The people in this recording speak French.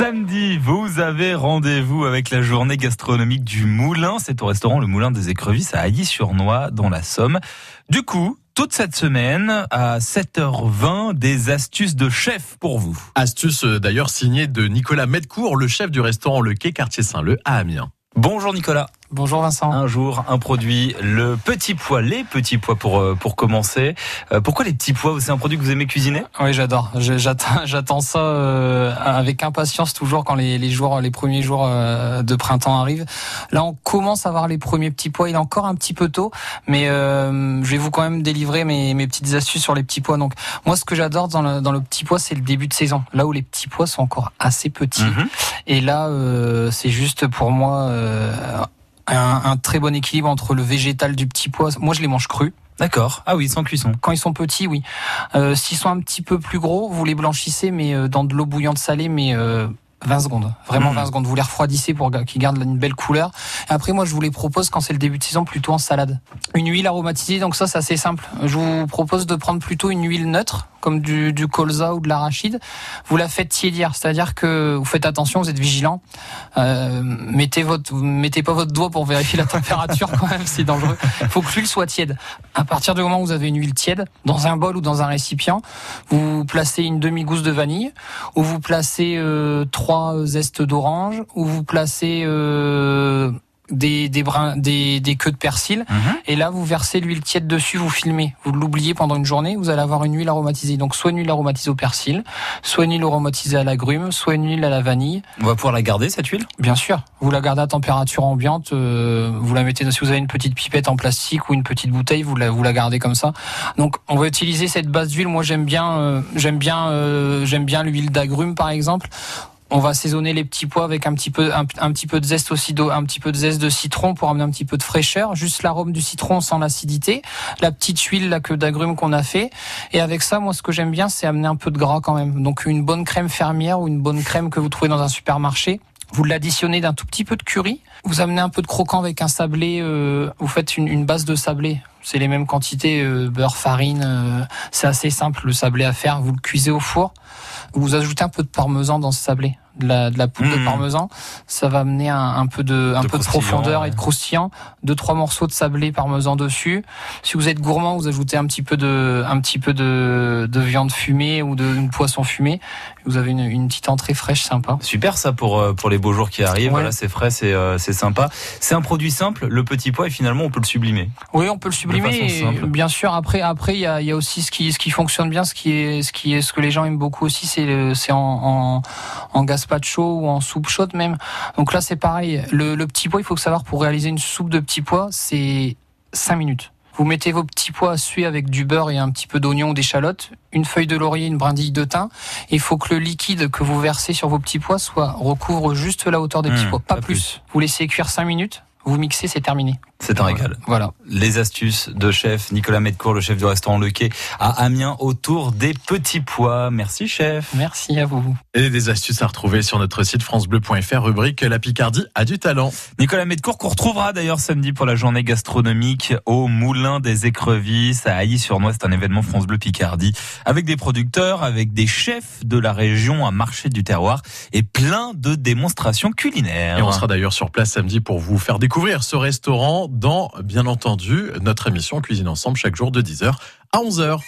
Samedi, vous avez rendez-vous avec la journée gastronomique du Moulin. C'est au restaurant Le Moulin des Écrevisses à Ailly-sur-Noix, dans la Somme. Du coup, toute cette semaine, à 7h20, des astuces de chef pour vous. Astuces euh, d'ailleurs signées de Nicolas Medcourt, le chef du restaurant Le Quai Quartier Saint-Leu à Amiens. Bonjour Nicolas. Bonjour Vincent. Un jour, un produit, le petit pois, les petits pois pour euh, pour commencer. Euh, pourquoi les petits pois C'est un produit que vous aimez cuisiner? Oui, j'adore. J'attends, j'attends ça euh, avec impatience toujours quand les, les jours, les premiers jours de printemps arrivent. Là, on commence à voir les premiers petits pois. Il est encore un petit peu tôt, mais je vais vous quand même délivrer mes, mes petites astuces sur les petits pois. Donc, moi, ce que j'adore dans le, dans le petit pois, c'est le début de saison, là où les petits pois sont encore assez petits. Mhm. Et là, c'est juste pour moi un, très bon équilibre entre le végétal du petit pois. Moi, je les mange crus. D'accord. Ah oui, sans cuisson. Quand ils sont petits, oui. Euh, S'ils sont un petit peu plus gros, vous les blanchissez, mais euh, dans de l'eau bouillante salée, mais euh, 20 secondes, vraiment 20 mmh. secondes. Vous les refroidissez pour qu'ils gardent une belle couleur. Et après, moi, je vous les propose quand c'est le début de saison plutôt en salade. Une huile aromatisée, donc ça, c'est assez simple. Je vous propose de prendre plutôt une huile neutre, comme du, du colza ou de l'arachide. Vous la faites tiédir, c'est-à-dire que vous faites attention, vous êtes vigilant. Euh, mettez votre, mettez pas votre doigt pour vérifier la température quand même, c'est dangereux. Il faut que l'huile soit tiède. À partir du moment où vous avez une huile tiède, dans un bol ou dans un récipient, vous placez une demi-gousse de vanille, ou vous placez euh, trois zestes d'orange où vous placez euh, des, des, brins, des, des queues de persil. Mhm. Et là, vous versez l'huile tiède dessus, vous filmez. Vous l'oubliez pendant une journée, vous allez avoir une huile aromatisée. Donc, soit une huile aromatisée au persil, soit une huile aromatisée à l'agrume, soit une huile à la vanille. On va pouvoir la garder, cette huile? Bien sûr. Vous la gardez à température ambiante. Euh, vous la mettez, si vous avez une petite pipette en plastique ou une petite bouteille, vous la, vous la gardez comme ça. Donc, on va utiliser cette base d'huile. Moi, j'aime bien, euh, j'aime bien, euh, j'aime bien l'huile d'agrume, par exemple. On va assaisonner les petits pois avec un petit peu un, petit peu de zeste aussi d'eau, un petit peu de zeste de citron pour amener un petit peu de fraîcheur, juste l'arôme du citron sans l'acidité, la petite huile la queue d'agrumes qu'on a fait et avec ça moi ce que j'aime bien c'est amener un peu de gras quand même. Donc une bonne crème fermière ou une bonne crème que vous trouvez dans un supermarché. Vous l'additionnez d'un tout petit peu de curry. Vous amenez un peu de croquant avec un sablé. Euh, vous faites une, base de sablé. C'est les mêmes quantités, euh, beurre, farine. Euh, c'est assez simple le sablé à faire. Vous le cuisez au four. Vous ajoutez un peu de parmesan dans ce sablé de la, de la poudre de mmh. parmesan. Ça va amener un, un peu de, un peu de profondeur et de croustillant. Deux, trois morceaux de sablé parmesan dessus. Si vous êtes gourmand, vous ajoutez un petit peu de, un petit peu de, de viande fumée ou de poisson fumé. Vous avez une, une, petite entrée fraîche sympa. Super ça pour, euh, pour les beaux jours qui arrivent. Voilà, c'est frais, c'est, euh, c'est sympa. C'est un produit simple, le petit pois, et finalement, on peut le sublimer. Oui, on peut le sublimer. Bien sûr, après, après, il y a, y a aussi ce qui, ce qui fonctionne bien, ce qui est, ce qui est, ce que les gens aiment beaucoup aussi, c'est, c'est en, en, en chaud ou en soupe chaude même. Donc là, c'est pareil. Le, petit pois, il faut savoir pour réaliser une soupe de petits pois, c'est 5 minutes. Vous mettez vos petits pois à suer avec du beurre et un petit peu d'oignon ou d'échalote, une feuille de laurier, une brindille de thym. Il faut que le liquide que vous versez sur vos petits pois soit recouvre juste la hauteur des petits mmh, pois, pas, plus. Vous laissez cuire 5 minutes, vous mixez, c'est terminé. C'est un régal. Voilà. Les astuces de chef Nicolas Medcourt, le chef du restaurant Le Quai à Amiens autour des petits pois. Merci chef. Merci à vous. Et des astuces à retrouver sur notre site francebleu.fr rubrique La Picardie a du talent. Nicolas Medcourt qu'on retrouvera d'ailleurs samedi pour la journée gastronomique au Moulin des Écrevisses à Ailly-sur-Noix. C'est un événement France Bleu Picardie avec des producteurs, avec des chefs de la région, un marché du terroir et plein de démonstrations culinaires. Et on sera d'ailleurs sur place samedi pour vous faire découvrir ce restaurant dans, bien notre émission Cuisine Ensemble chaque jour de 10h à 11h.